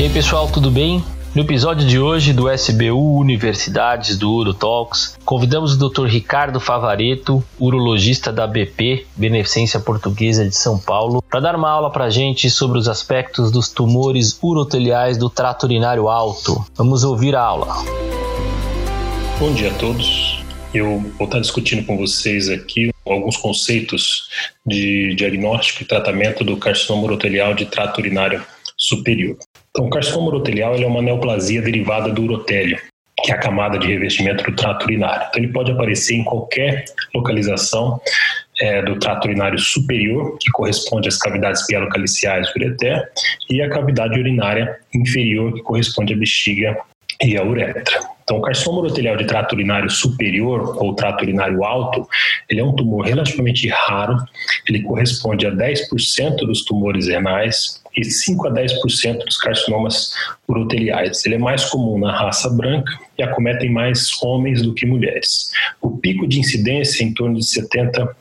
E aí pessoal, tudo bem? No episódio de hoje do SBU Universidades do Uro Talks, convidamos o Dr. Ricardo Favareto, urologista da BP, Beneficência Portuguesa de São Paulo, para dar uma aula para a gente sobre os aspectos dos tumores uroteliais do trato urinário alto. Vamos ouvir a aula. Bom dia a todos. Eu vou estar discutindo com vocês aqui alguns conceitos de diagnóstico e tratamento do carcinoma urotelial de trato urinário superior. Então, o carcinoma urotelial é uma neoplasia derivada do urotélio, que é a camada de revestimento do trato urinário. Então, ele pode aparecer em qualquer localização é, do trato urinário superior, que corresponde às cavidades pielocaliciais do ureter, e a cavidade urinária inferior, que corresponde à bexiga e à uretra. Então, o carcinoma urotelial de trato urinário superior ou trato urinário alto, ele é um tumor relativamente raro, ele corresponde a 10% dos tumores renais e 5 a 10% dos carcinomas uroteliais. Ele é mais comum na raça branca e acometem mais homens do que mulheres. O pico de incidência é em torno de 70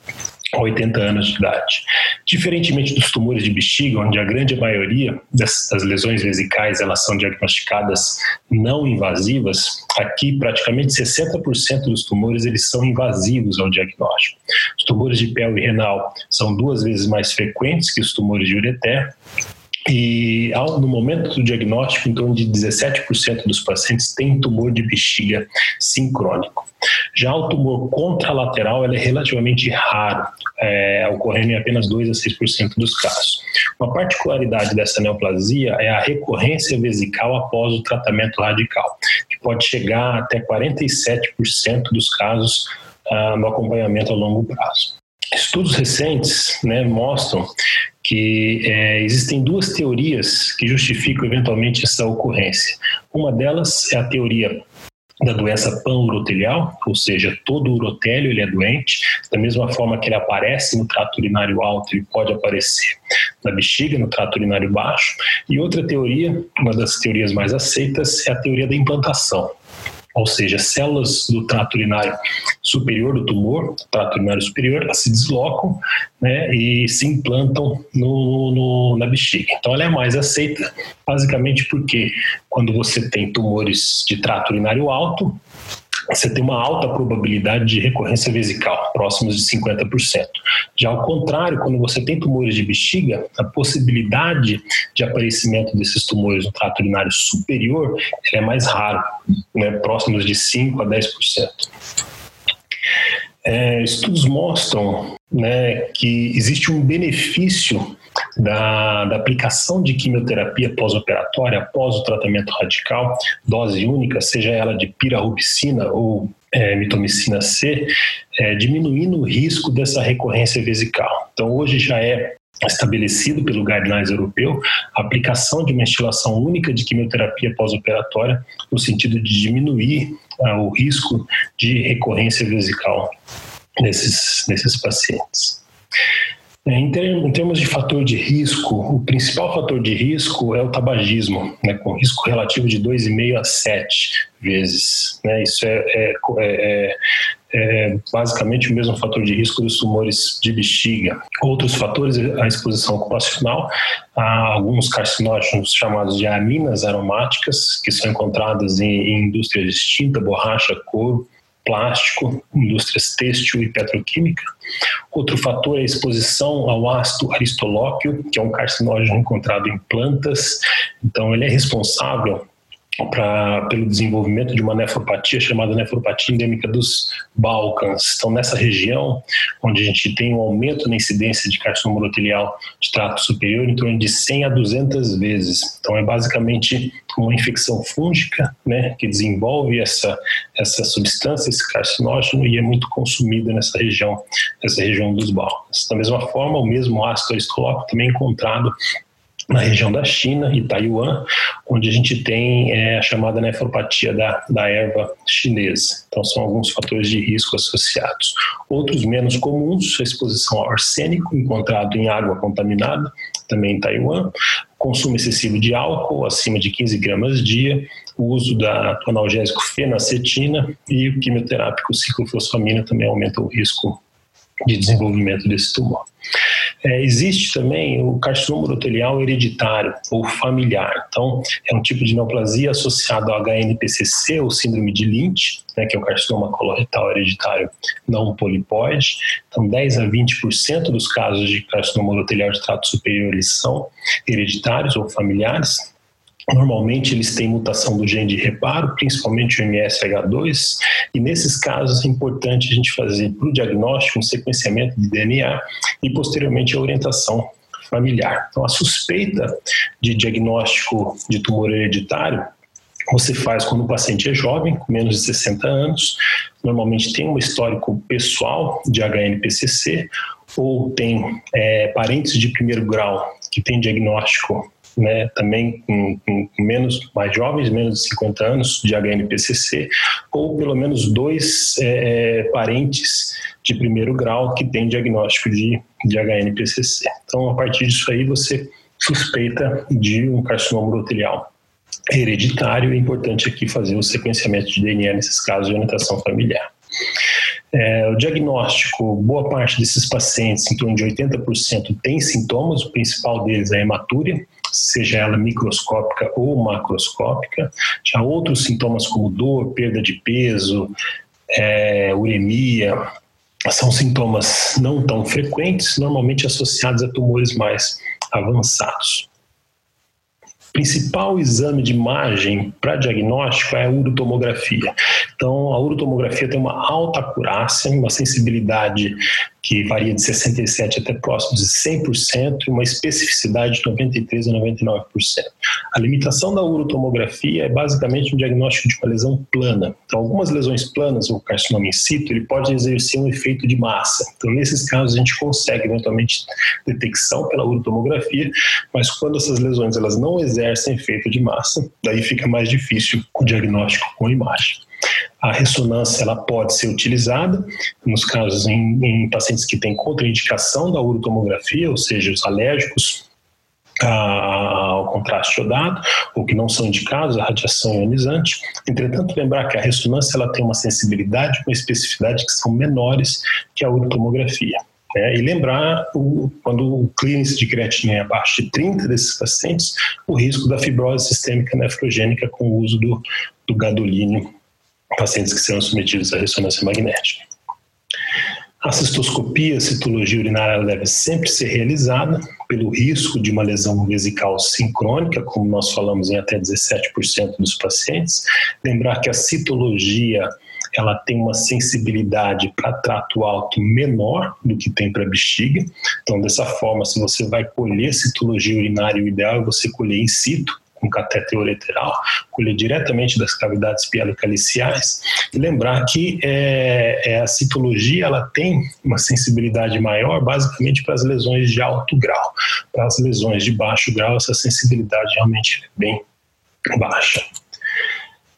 80 anos de idade. Diferentemente dos tumores de bexiga, onde a grande maioria das, lesões vesicais elas são diagnosticadas não invasivas, aqui praticamente 60% dos tumores eles são invasivos ao diagnóstico. Os tumores de pele e renal são duas vezes mais frequentes que os tumores de ureter e no momento do diagnóstico, em torno de 17% dos pacientes têm tumor de bexiga sincrônico. Já o tumor contralateral é relativamente raro, é, ocorrendo em apenas 2 a 6% dos casos. Uma particularidade dessa neoplasia é a recorrência vesical após o tratamento radical, que pode chegar até 47% dos casos ah, no acompanhamento a longo prazo. Estudos recentes né, mostram que é, existem duas teorias que justificam eventualmente essa ocorrência. Uma delas é a teoria da doença pan-urotelial, ou seja, todo urotélio ele é doente, da mesma forma que ele aparece no trato urinário alto, ele pode aparecer na bexiga, no trato urinário baixo. E outra teoria, uma das teorias mais aceitas, é a teoria da implantação ou seja, células do trato urinário superior do tumor, trato urinário superior, se deslocam né, e se implantam no, no, na bexiga. Então ela é mais aceita, basicamente porque quando você tem tumores de trato urinário alto, você tem uma alta probabilidade de recorrência vesical, próximos de 50%. Já ao contrário, quando você tem tumores de bexiga, a possibilidade de aparecimento desses tumores no trato urinário superior é mais raro, né, próximos de 5% a 10%. É, estudos mostram né, que existe um benefício da, da aplicação de quimioterapia pós-operatória após o tratamento radical, dose única, seja ela de pirarubicina ou é, mitomicina C, é, diminuindo o risco dessa recorrência vesical. Então, hoje já é estabelecido pelo guidelines europeu a aplicação de uma instilação única de quimioterapia pós-operatória no sentido de diminuir uh, o risco de recorrência vesical nesses, nesses pacientes. É, em, termos de fator de risco, o principal fator de risco é o tabagismo, né, com risco relativo de 2,5 a 7 vezes. Né, isso é, é, é, é, basicamente o mesmo fator de risco dos tumores de bexiga. Outros fatores, a exposição ocupacional, há alguns carcinógenos chamados de aminas aromáticas, que são encontradas em, em indústrias distintas, borracha, couro, plástico, indústrias têxtil e petroquímica. Outro fator é a exposição ao ácido aristolóquio, que é um carcinógeno encontrado em plantas. Então, ele é responsável pra, pelo desenvolvimento de uma nefropatia chamada nefropatia endêmica dos Balcãs. Então, nessa região, onde a gente tem um aumento na incidência de carcinoma urotelial de trato superior em torno de 100 a 200 vezes. Então, é basicamente uma infecção fúngica, né, que desenvolve essa, essa substância, esse carcinógeno, e é muito consumida nessa região, nessa região dos Balcãs. Da mesma forma, o mesmo ácido aristolóquico também é encontrado na região da China e Taiwan, onde a gente tem é, a chamada nefropatia da, da erva chinesa. Então, são alguns fatores de risco associados. Outros menos comuns, a exposição ao arsênico, encontrado em água contaminada, também em Taiwan, consumo excessivo de álcool, acima de 15 gramas dia, o uso da, analgésico fenacetina e o quimioterápico ciclofosfamina também aumenta o risco de desenvolvimento desse tumor. É, existe também o carcinoma urotelial hereditário ou familiar. Então, é um tipo de neoplasia associado ao HNPCC, ou síndrome de Lynch, né, que é o carcinoma coloretal hereditário não polipóide. Então, 10 a 20% dos casos de carcinoma urotelial de trato superior eles são hereditários ou familiares. Normalmente eles têm mutação do gene de reparo, principalmente o MSH2, e nesses casos é importante a gente fazer para o diagnóstico um sequenciamento de DNA e posteriormente a orientação familiar. Então a suspeita de diagnóstico de tumor hereditário você faz quando o paciente é jovem, com menos de 60 anos, normalmente tem um histórico pessoal de HNPCC ou tem é, parentes de primeiro grau que tem diagnóstico né, também com, com, menos, mais jovens, menos de 50 anos, de HNPCC, ou pelo menos dois é, é, parentes de primeiro grau que têm diagnóstico de, de HNPCC. Então, a partir disso aí, você suspeita de um carcinoma urotelial hereditário. É importante aqui fazer o sequenciamento de DNA nesses casos de orientação familiar. É, o diagnóstico, boa parte desses pacientes, em torno de 80%, tem sintomas, o principal deles é a hematúria, seja ela microscópica ou macroscópica. Já outros sintomas como dor, perda de peso, é, uremia, são sintomas não tão frequentes, normalmente associados a tumores mais avançados principal exame de imagem para diagnóstico é a urotomografia. Então, a urotomografia tem uma alta acurácia, uma sensibilidade que varia de 67% até próximo de 100%, e uma especificidade de 93% a 99%. A limitação da urotomografia é basicamente um diagnóstico de uma lesão plana. Então, algumas lesões planas, ou carcinoma in situ, ele pode exercer um efeito de massa. Então, nesses casos, a gente consegue eventualmente detecção pela urotomografia, mas quando essas lesões elas não exercem efeito de massa, daí fica mais difícil o diagnóstico com imagem. A ressonância ela pode ser utilizada nos casos em, em pacientes que têm contraindicação da urotomografia, ou seja, os alérgicos ao contraste iodado ou que não são indicados à radiação ionizante. Entretanto, lembrar que a ressonância ela tem uma sensibilidade, uma especificidade que são menores que a urotomografia. Né? E lembrar, o, quando o clearance de creatina é abaixo de 30 desses pacientes, o risco da fibrose sistêmica nefrogênica com o uso do, do gadolínio pacientes que serão submetidos à ressonância magnética. A cistoscopia, a citologia urinária deve sempre ser realizada pelo risco de uma lesão vesical sincrônica, como nós falamos em até 17% dos pacientes. Lembrar que a citologia ela tem uma sensibilidade para trato alto menor do que tem para bexiga. Então, dessa forma, se você vai colher citologia urinária, o ideal é você colher in situ, com catéter ureteral, colher diretamente das cavidades pielocaliciais e lembrar que é, é, a citologia ela tem uma sensibilidade maior basicamente para as lesões de alto grau. Para as lesões de baixo grau, essa sensibilidade realmente é bem baixa.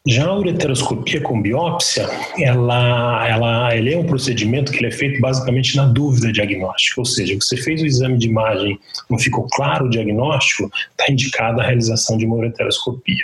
Já a ureteroscopia com biópsia, ela, ela, ele é um procedimento que ele é feito basicamente na dúvida diagnóstica, ou seja, você fez o exame de imagem, não ficou claro o diagnóstico, está indicada a realização de uma ureteroscopia.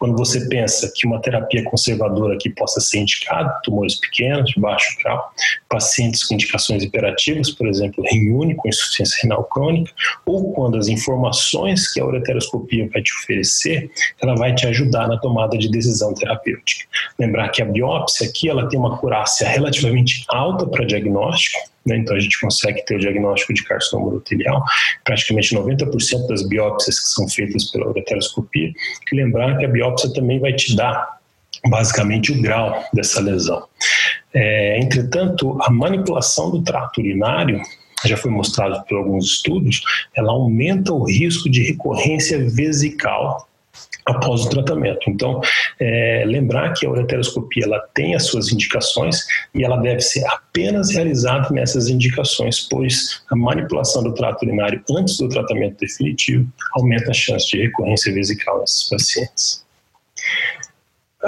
Quando você pensa que uma terapia conservadora aqui possa ser indicada, tumores pequenos, de baixo grau, pacientes com indicações hiperativas, por exemplo, rim único, insuficiência renal crônica, ou quando as informações que a ureteroscopia vai te oferecer, ela vai te ajudar na tomada de decisão terapêutica. Lembrar que a biópsia aqui ela tem uma curácia relativamente alta para diagnóstico, né? então a gente consegue ter o diagnóstico de carcinoma urotelial, praticamente 90% das biópsias que são feitas pela ureteroscopia, e lembrar que a biópsia também vai te dar basicamente o grau dessa lesão. É, entretanto, a manipulação do trato urinário já foi mostrado por alguns estudos, ela aumenta o risco de recorrência vesical após o tratamento. Então, é, lembrar que a ureteroscopia ela tem as suas indicações e ela deve ser apenas realizada nessas indicações, pois a manipulação do trato urinário antes do tratamento definitivo aumenta a chance de recorrência vesical nesses pacientes.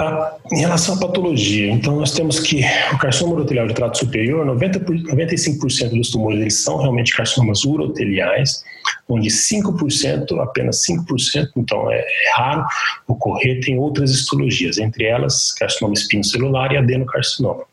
Ah, em relação à patologia, então nós temos que o carcinoma urotelial de trato superior, 90 por, 95% dos tumores eles são realmente carcinomas uroteliais, onde 5%, apenas 5%, então é, é raro ocorrer, tem outras histologias, entre elas carcinoma espinocelular e adenocarcinoma.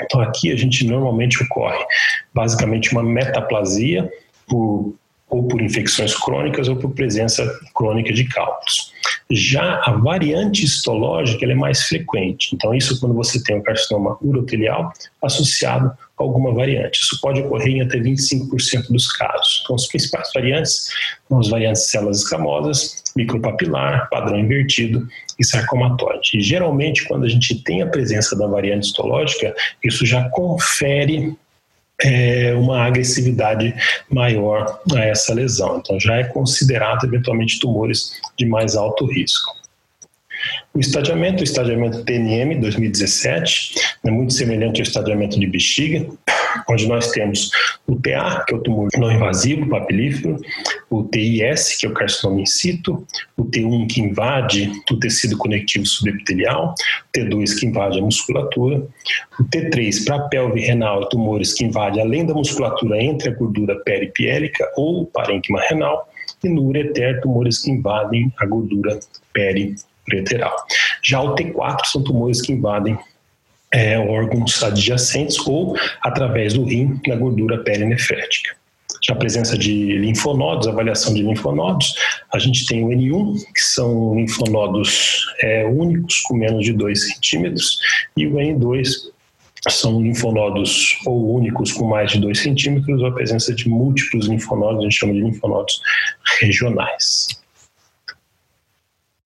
Então aqui a gente normalmente ocorre basicamente uma metaplasia por ou por infecções crônicas ou por presença crônica de cálculos. Já a variante histológica é mais frequente. Então, isso quando você tem um carcinoma urotelial associado a alguma variante. Isso pode ocorrer em até 25% dos casos. Então, as principais variantes são as variantes de células escamosas, micropapilar, padrão invertido e sarcomatóide. E geralmente, quando a gente tem a presença da variante histológica, isso já confere é, uma agressividade maior a essa lesão. Então, já é considerado eventualmente tumores de mais alto risco. O estadiamento, o estadiamento TNM 2017, é muito semelhante ao estadiamento de bexiga, onde nós temos o TA, que é o tumor não invasivo, papilífero, o TIS, que é o carcinoma in situ, o T1, que invade o tecido conectivo subepitelial, o T2, que invade a musculatura, o T3, para a pelve renal, tumores que invadem além da musculatura entre a gordura peripiélica ou parênquima renal, e no ureter, tumores que invadem a gordura periureteral. Já o T4 são tumores que invadem é, órgãos adjacentes ou através do rim na gordura perinefrética. Já a presença de linfonodos, avaliação de linfonodos, a gente tem o N1, que são linfonodos é, únicos com menos de 2 centímetros, e o N2 são linfonodos ou únicos com mais de 2 centímetros, ou a presença de múltiplos linfonodos, a gente chama de linfonodos regionais.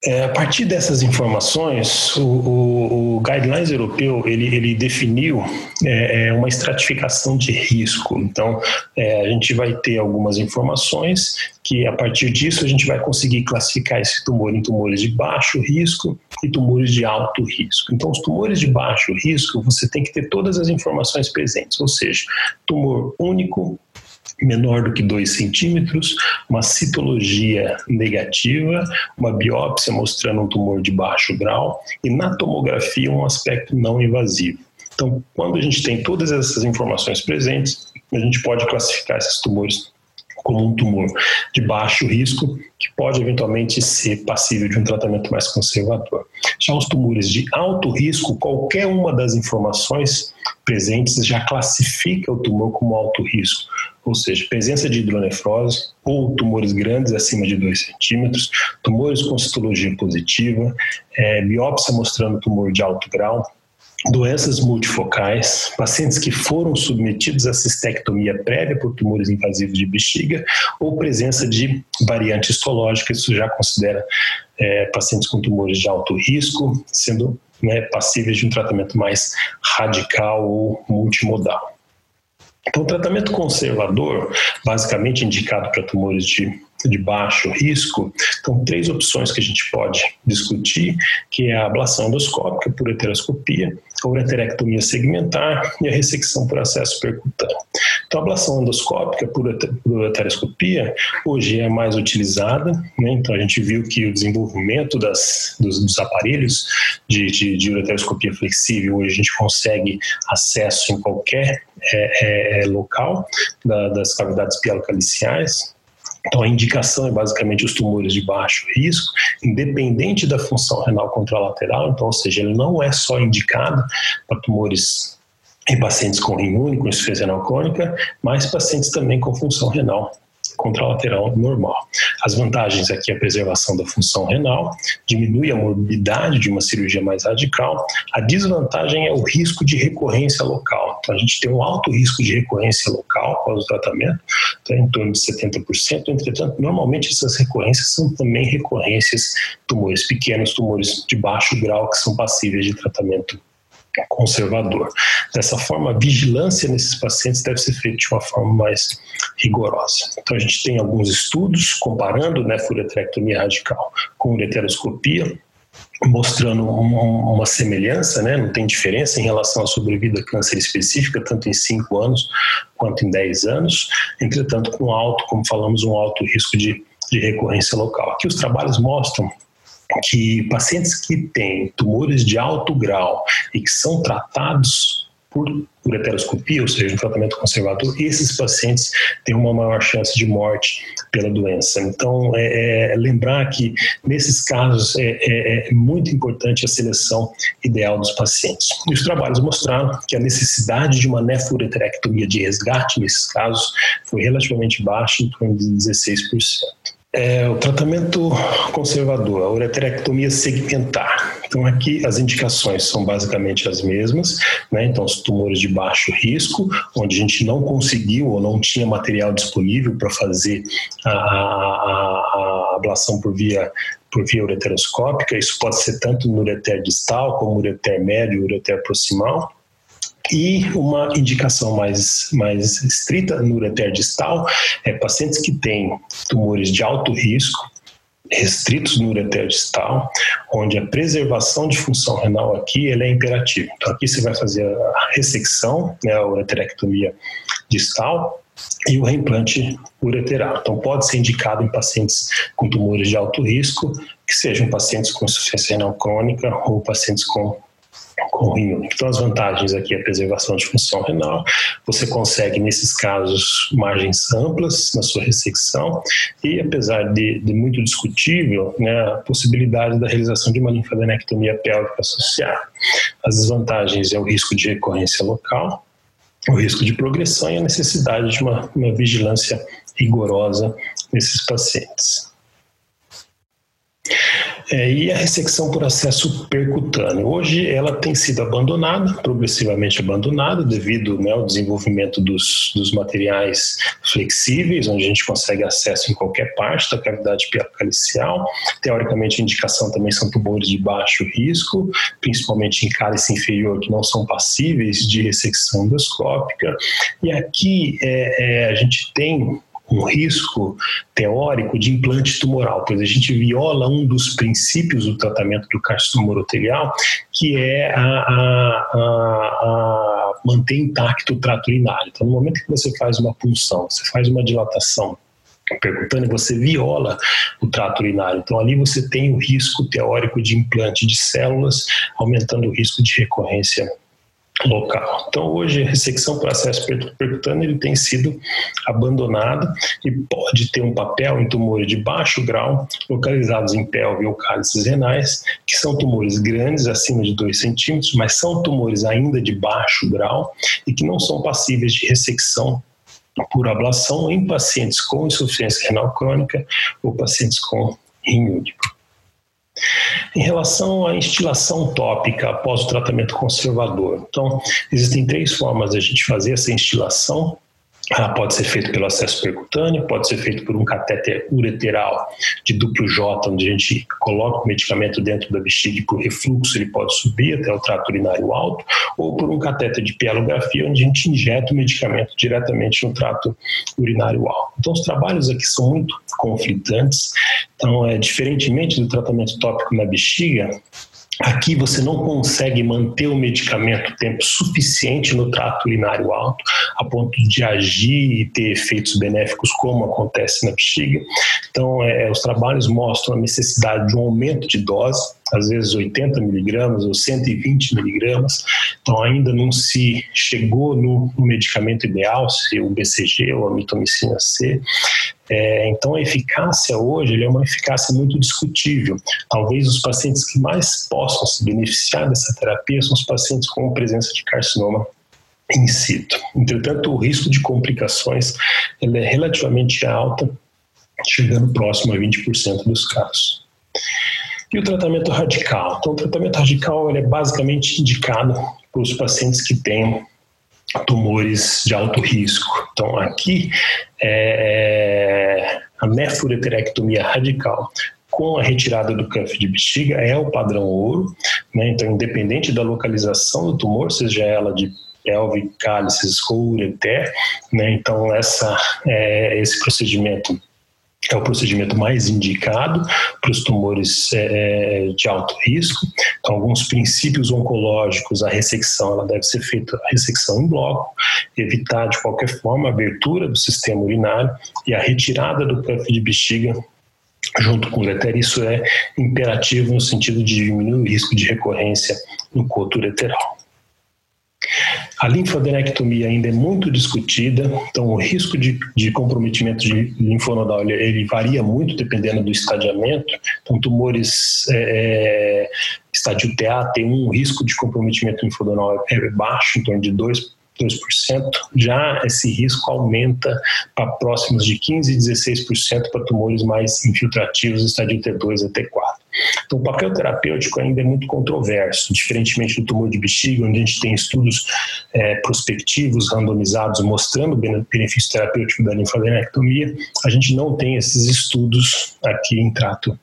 É, a partir dessas informações, o, o, o Guidelines Europeu ele, ele definiu é, é, uma estratificação de risco. Então, é, a gente vai ter algumas informações que, a partir disso, a gente vai conseguir classificar esse tumor em tumores de baixo risco e tumores de alto risco. Então, os tumores de baixo risco, você tem que ter todas as informações presentes, ou seja, tumor único, menor do que 2 centímetros, uma citologia negativa, uma biópsia mostrando um tumor de baixo grau e na tomografia um aspecto não invasivo. Então, quando a gente tem todas essas informações presentes, a gente pode classificar esses tumores como um tumor de baixo risco, que pode eventualmente ser passível de um tratamento mais conservador. Já os tumores de alto risco, qualquer uma das informações presentes já classifica o tumor como alto risco, ou seja, presença de hidronefrose ou tumores grandes acima de 2 centímetros, tumores com citologia positiva, é, biópsia mostrando tumor de alto grau, doenças multifocais, pacientes que foram submetidos a cistectomia prévia por tumores invasivos de bexiga ou presença de variante histológica, isso já considera é, pacientes com tumores de alto risco, sendo né, passíveis de um tratamento mais radical ou multimodal. Então, o tratamento conservador, basicamente indicado para tumores de de baixo risco, então três opções que a gente pode discutir, que é a ablação endoscópica por heteroscopia, a ureterectomia segmentar e a ressecção por acesso percutâneo. Então a ablação endoscópica por heteroscopia hoje é mais utilizada, né? então a gente viu que o desenvolvimento das, dos, dos aparelhos de, de, de ureteroscopia flexível, hoje a gente consegue acesso em qualquer é, é, local da, das cavidades pielocaliciais, então, a indicação é basicamente os tumores de baixo risco, independente da função renal contralateral, então, ou seja, ele não é só indicado para tumores em pacientes com rim único, insuficiência renal crônica, mas pacientes também com função renal contralateral normal. As vantagens aqui é a preservação da função renal, diminui a morbidade de uma cirurgia mais radical. A desvantagem é o risco de recorrência local. Então, a gente tem um alto risco de recorrência local após o tratamento, tá, em torno de 70%. Entretanto, normalmente essas recorrências são também recorrências tumores pequenos, tumores de baixo grau que são passíveis de tratamento conservador. Dessa forma, a vigilância nesses pacientes deve ser feita de uma forma mais rigorosa. Então, a gente tem alguns estudos comparando né, furetrectomia radical com ureteroscopia, mostrando uma, semelhança, né? não tem diferença em relação à sobrevida câncer específica, tanto em 5 anos quanto em 10 anos, entretanto, com alto, como falamos, um alto risco de, de recorrência local. Aqui os trabalhos mostram que pacientes que têm tumores de alto grau e que são tratados por ureteroscopia, ou seja, um tratamento conservador, esses pacientes têm uma maior chance de morte pela doença. Então, é, é lembrar que nesses casos é, é, é, muito importante a seleção ideal dos pacientes. E os trabalhos mostraram que a necessidade de uma nefureterectomia de resgate nesses casos foi relativamente baixa, em torno de 16%. É, o tratamento conservador, a ureterectomia segmentar. Então, aqui as indicações são basicamente as mesmas, né? Então, os tumores de baixo risco, onde a gente não conseguiu ou não tinha material disponível para fazer a, a, a, ablação por via por via ureteroscópica, isso pode ser tanto no ureter distal como no ureter médio ureter proximal e uma indicação mais, mais estrita no ureter distal é pacientes que têm tumores de alto risco, restritos no ureter distal, onde a preservação de função renal aqui é imperativa. Então aqui você vai fazer a ressecção, né, a ureterectomia distal, e o reimplante ureteral. Então, pode ser indicado em pacientes com tumores de alto risco, que sejam pacientes com insuficiência renal crônica ou pacientes com Então, as vantagens aqui é a preservação de função renal. Você consegue, nesses casos, margens amplas na sua ressecção e, apesar de, de muito discutível, né, a possibilidade da realização de uma linfadenectomia pélvica associada. As desvantagens é o risco de recorrência local, o risco de progressão e a necessidade de uma, uma vigilância rigorosa nesses pacientes. É, e a ressecção por acesso percutâneo. Hoje ela tem sido abandonada, progressivamente abandonada, devido né, ao desenvolvimento dos, dos materiais flexíveis, onde a gente consegue acesso em qualquer parte da cavidade pielocalicial. Teoricamente, a indicação também são tumores de baixo risco, principalmente em cálice inferior, que não são passíveis de ressecção endoscópica. E aqui é, é, a gente tem um risco teórico de implante tumoral, pois a gente viola um dos princípios do tratamento do carcinoma urotelial, que é a, a, a, a manter intacto o trato urinário. Então, no momento que você faz uma punção, você faz uma dilatação percutânea, você viola o trato urinário. Então, ali você tem o risco teórico de implante de células, aumentando o risco de recorrência local. Então, hoje, a ressecção por acesso percutâneo ele tem sido abandonado e pode ter um papel em tumores de baixo grau, localizados em pelve ou cálices renais, que são tumores grandes, acima de 2 centímetros, mas são tumores ainda de baixo grau e que não são passíveis de ressecção por ablação em pacientes com insuficiência renal crônica ou pacientes com rim. Em relação à instilação tópica após o tratamento conservador, então, existem três formas de a gente fazer essa instilação ela pode ser feita pelo acesso percutâneo, pode ser feito por um catéter ureteral de duplo J, onde a gente coloca o medicamento dentro da bexiga e por refluxo ele pode subir até o trato urinário alto, ou por um catéter de pielografia, onde a gente injeta o medicamento diretamente no trato urinário alto. Então, os trabalhos aqui são muito conflitantes. Então, é, diferentemente do tratamento tópico na bexiga, Aqui você não consegue manter o medicamento tempo suficiente no trato urinário alto, a ponto de agir e ter efeitos benéficos, como acontece na bexiga. Então, é, os trabalhos mostram a necessidade de um aumento de dose, às vezes 80 miligramas ou 120 miligramas. Então, ainda não se chegou no, medicamento ideal, se o BCG ou a mitomicina C. É, então, a eficácia hoje é uma eficácia muito discutível. Talvez os pacientes que mais possam se beneficiar dessa terapia são os pacientes com presença de carcinoma in situ. Entretanto, o risco de complicações é relativamente alta, chegando próximo a 20% dos casos. E o tratamento radical? Então, o tratamento radical é basicamente indicado para os pacientes que têm tumores de alto risco. Então, aqui é, é a nefureterectomia radical com a retirada do cuff de bexiga é o padrão ouro, né? então independente da localização do tumor, seja ela de pelve, cálices ou ureter, né? então essa, é, esse procedimento é o procedimento mais indicado para os tumores é, de alto risco. Então, alguns princípios oncológicos, a ressecção ela deve ser feita a ressecção em bloco, evitar de qualquer forma a abertura do sistema urinário e a retirada do cuff de bexiga junto com o ureter. Isso é imperativo no sentido de diminuir o risco de recorrência no coto ureteral. A linfadenectomia ainda é muito discutida, então o risco de, de comprometimento de linfonodal ele, varia muito dependendo do estadiamento. Então, tumores é, é estádio TA tem um risco de comprometimento linfonodal é baixo, em torno de 2 2%, já esse risco aumenta para próximos de 15% e 16% para tumores mais infiltrativos, estadio T2 e T4. Então, o papel terapêutico ainda é muito controverso, diferentemente do tumor de bexiga, onde a gente tem estudos é, prospectivos, randomizados, mostrando o benefício terapêutico da linfadenectomia, a gente não tem esses estudos aqui em trato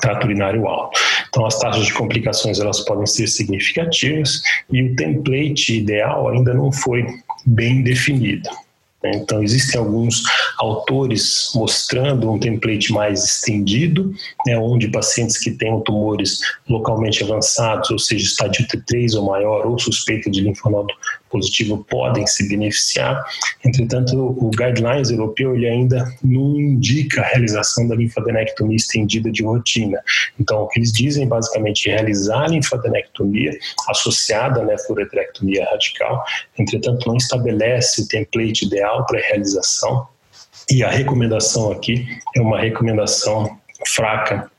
trato urinário alto. Então, as taxas de complicações elas podem ser significativas e o template ideal ainda não foi bem definido. Então, existem alguns autores mostrando um template mais estendido, né, onde pacientes que tenham tumores localmente avançados, ou seja, estádio T3 ou maior, ou suspeita de linfonodo positivo, podem se beneficiar. Entretanto, o guidelines europeu ele ainda não indica a realização da linfadenectomia estendida de rotina. Então, o que eles dizem basicamente é realizar a linfadenectomia associada à nefroretrectomia radical, entretanto, não estabelece o template ideal para a realização e a recomendação aqui é uma recomendação fraca,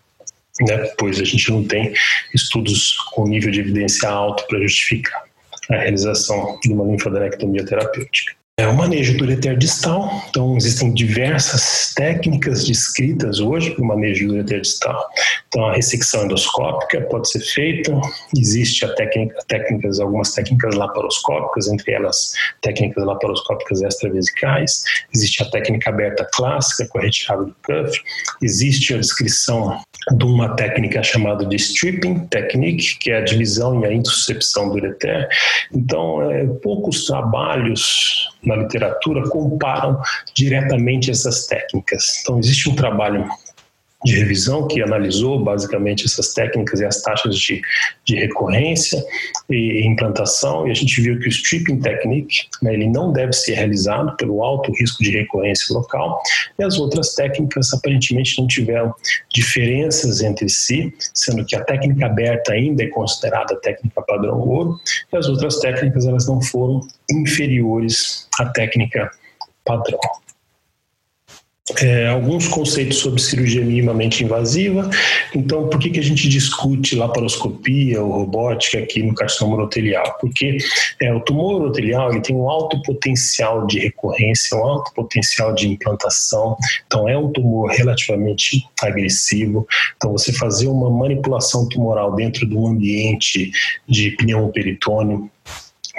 né, pois a gente não tem estudos com nível de evidência alto para justificar a realização de uma linfadenectomia terapêutica. É o manejo do ureter distal, então existem diversas técnicas descritas hoje para o manejo do ureter distal. Então a ressecção endoscópica pode ser feita, existe a técnica, técnicas, algumas técnicas laparoscópicas, entre elas técnicas laparoscópicas extravesicais, existe a técnica aberta clássica com a retirada do cuff, existe a descrição de uma técnica chamada de stripping technique, que é a divisão e a intussuscepção do ureter. Então, é, poucos trabalhos na literatura comparam diretamente essas técnicas. Então, existe um trabalho de revisão que analisou basicamente essas técnicas e as taxas de, de recorrência e implantação e a gente viu que o stripping technique né, ele não deve ser realizado pelo alto risco de recorrência local e as outras técnicas aparentemente não tiveram diferenças entre si, sendo que a técnica aberta ainda é considerada técnica padrão ouro e as outras técnicas elas não foram inferiores à técnica padrão é, alguns conceitos sobre cirurgia minimamente invasiva. Então, por que, que a gente discute laparoscopia ou robótica aqui no carcinoma urotelial? Porque é, o tumor urotelial ele tem um alto potencial de recorrência, um alto potencial de implantação. Então, é um tumor relativamente agressivo. Então, você fazer uma manipulação tumoral dentro de um ambiente de pneumoperitônio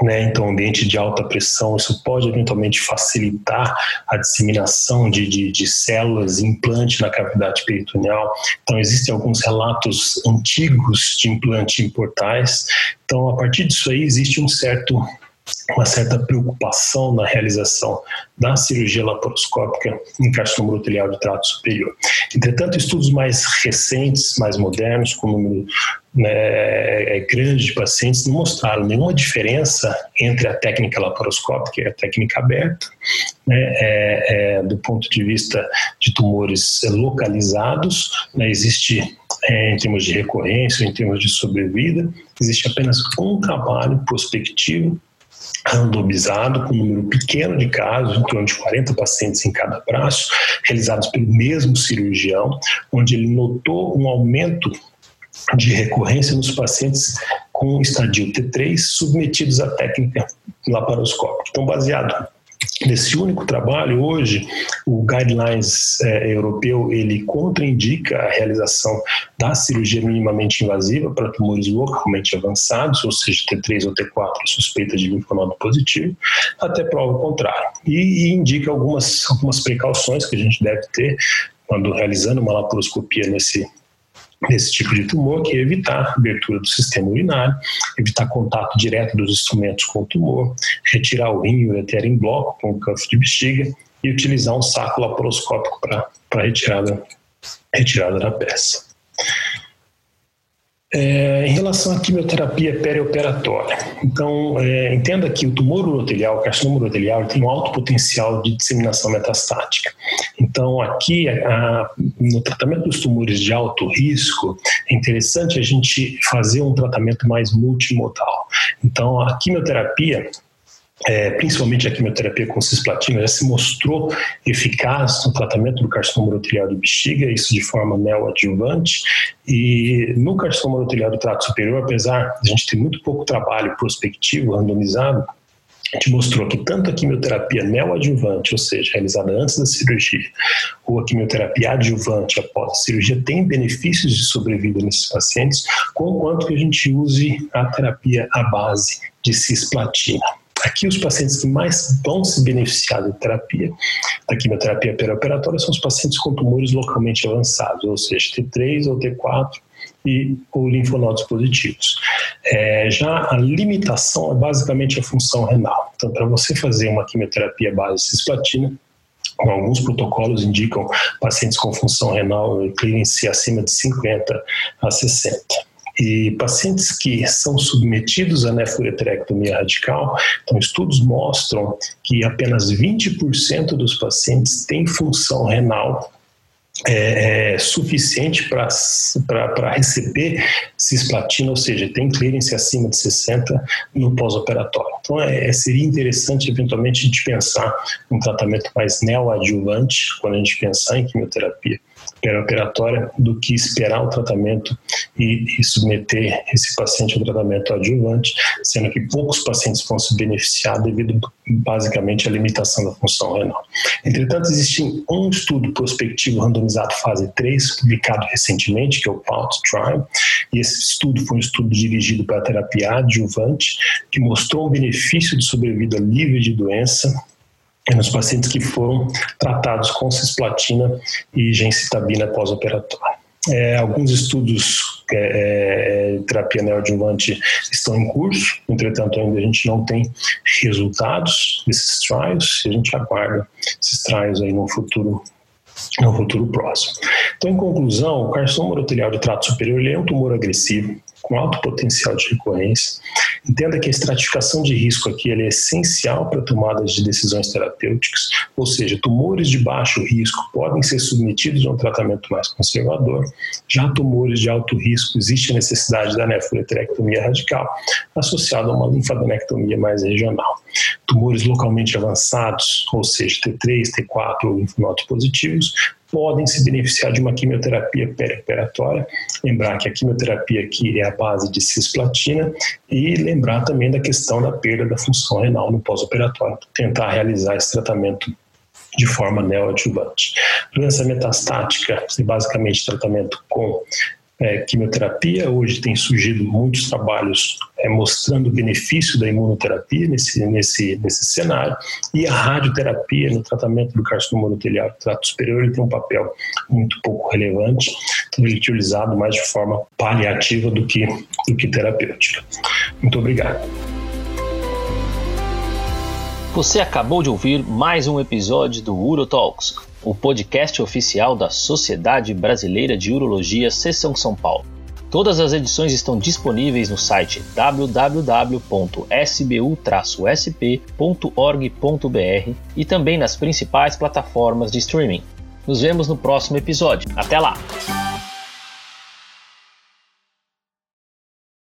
né, então, ambiente de alta pressão, isso pode eventualmente facilitar a disseminação de, de, de células implante na cavidade peritoneal. Então, existem alguns relatos antigos de implante em portais. Então, a partir disso aí, existe um certo uma certa preocupação na realização da cirurgia laparoscópica em carcinoma urotelial de trato superior. Entretanto, estudos mais recentes, mais modernos, com número né, é, é grande de pacientes, não mostraram nenhuma diferença entre a técnica laparoscópica e a técnica aberta, né, é, é, do ponto de vista de tumores localizados, né, existe é, em termos de recorrência, em termos de sobrevida, existe apenas um trabalho prospectivo randomizado, com um número pequeno de casos, em torno de 40 pacientes em cada braço, realizados pelo mesmo cirurgião, onde ele notou um aumento de recorrência nos pacientes com estadio T3 submetidos à técnica laparoscópica. Então, baseado Nesse único trabalho, hoje, o Guidelines é, europeu, ele contraindica a realização da cirurgia minimamente invasiva para tumores localmente avançados, ou seja, T3 ou T4 suspeita de linfonodo positivo, até prova contrária. E, e indica algumas, algumas precauções que a gente deve ter quando realizando uma laparoscopia nesse, nesse tipo de tumor, que é evitar abertura do sistema urinário, evitar contato direto dos instrumentos com o tumor, retirar o rim e o ureter em bloco com o cuff de bexiga e utilizar um saco laparoscópico para retirada, retirada da peça. É, em relação à quimioterapia perioperatória, então é, entenda que o tumor urotelial, o carcinoma urotelial, tem um alto potencial de disseminação metastática. Então, aqui, a, no tratamento dos tumores de alto risco, é interessante a gente fazer um tratamento mais multimodal. Então, a quimioterapia é, principalmente a quimioterapia com cisplatina, já se mostrou eficaz no tratamento do carcinoma urotelial de bexiga, isso de forma neoadjuvante. E no carcinoma urotelial do trato superior, apesar de a gente ter muito pouco trabalho prospectivo, randomizado, a gente mostrou que tanto a quimioterapia neoadjuvante, ou seja, realizada antes da cirurgia, ou a quimioterapia adjuvante após a cirurgia, tem benefícios de sobrevida nesses pacientes, conquanto que a gente use a terapia à base de cisplatina. Aqui os pacientes que mais vão se beneficiar da terapia, da quimioterapia perioperatória, são os pacientes com tumores localmente avançados, ou seja, T3 ou T4 e ou linfonodos positivos. É, já a limitação é basicamente a função renal. Então, para você fazer uma quimioterapia base cisplatina, alguns protocolos indicam pacientes com função renal clearance acima de 50 a 60. E pacientes que são submetidos à nefurectomia radical, então estudos mostram que apenas 20% dos pacientes têm função renal é, é, suficiente para receber cisplatina, ou seja, tem clearance acima de 60 no pós-operatório. Então, é, seria interessante, eventualmente, a gente pensar um tratamento mais neoadjuvante, quando a gente pensar em quimioterapia perioperatória do que esperar o tratamento e, e, submeter esse paciente ao tratamento adjuvante, sendo que poucos pacientes vão se beneficiar devido basicamente à limitação da função renal. Entretanto, existe um estudo prospectivo randomizado fase 3, publicado recentemente, que é o PAUT Trial, e esse estudo foi um estudo dirigido para a terapia adjuvante, que mostrou um benefício de sobrevida livre de doença nos pacientes que foram tratados com cisplatina e gencitabina pós-operatória. É, alguns estudos é, é, terapia neoadjuvante estão em curso, entretanto ainda a gente não tem resultados desses trials e a gente aguarda esses trials aí no futuro no futuro próximo. Então, em conclusão, o carcinoma urotelial de trato superior é um tumor agressivo, com alto potencial de recorrência. Entenda que a estratificação de risco aqui é essencial para tomadas de decisões terapêuticas, ou seja, tumores de baixo risco podem ser submetidos a um tratamento mais conservador, já tumores de alto risco existe a necessidade da nefroterectomia radical, associada a uma linfadenectomia mais regional. Tumores localmente avançados, ou seja, T3, T4 ou linfonodos positivos, podem se beneficiar de uma quimioterapia perioperatória. Lembrar que a quimioterapia aqui é a base de cisplatina e lembrar também da questão da perda da função renal no pós-operatório. Tentar realizar esse tratamento de forma neoadjuvante. Doença metastática basicamente tratamento com é, quimioterapia. Hoje tem surgido muitos trabalhos é, mostrando o benefício da imunoterapia nesse, nesse, nesse cenário. E a radioterapia no tratamento do carcinoma uroteliário do trato superior ele tem um papel muito pouco relevante, então ele é utilizado mais de forma paliativa do que, do que terapêutica. Muito obrigado. Você acabou de ouvir mais um episódio do UroTalks, o podcast oficial da Sociedade Brasileira de Urologia Seção São Paulo. Todas as edições estão disponíveis no site www.sbu-sp.org.br e também nas principais plataformas de streaming. Nos vemos no próximo episódio. Até lá!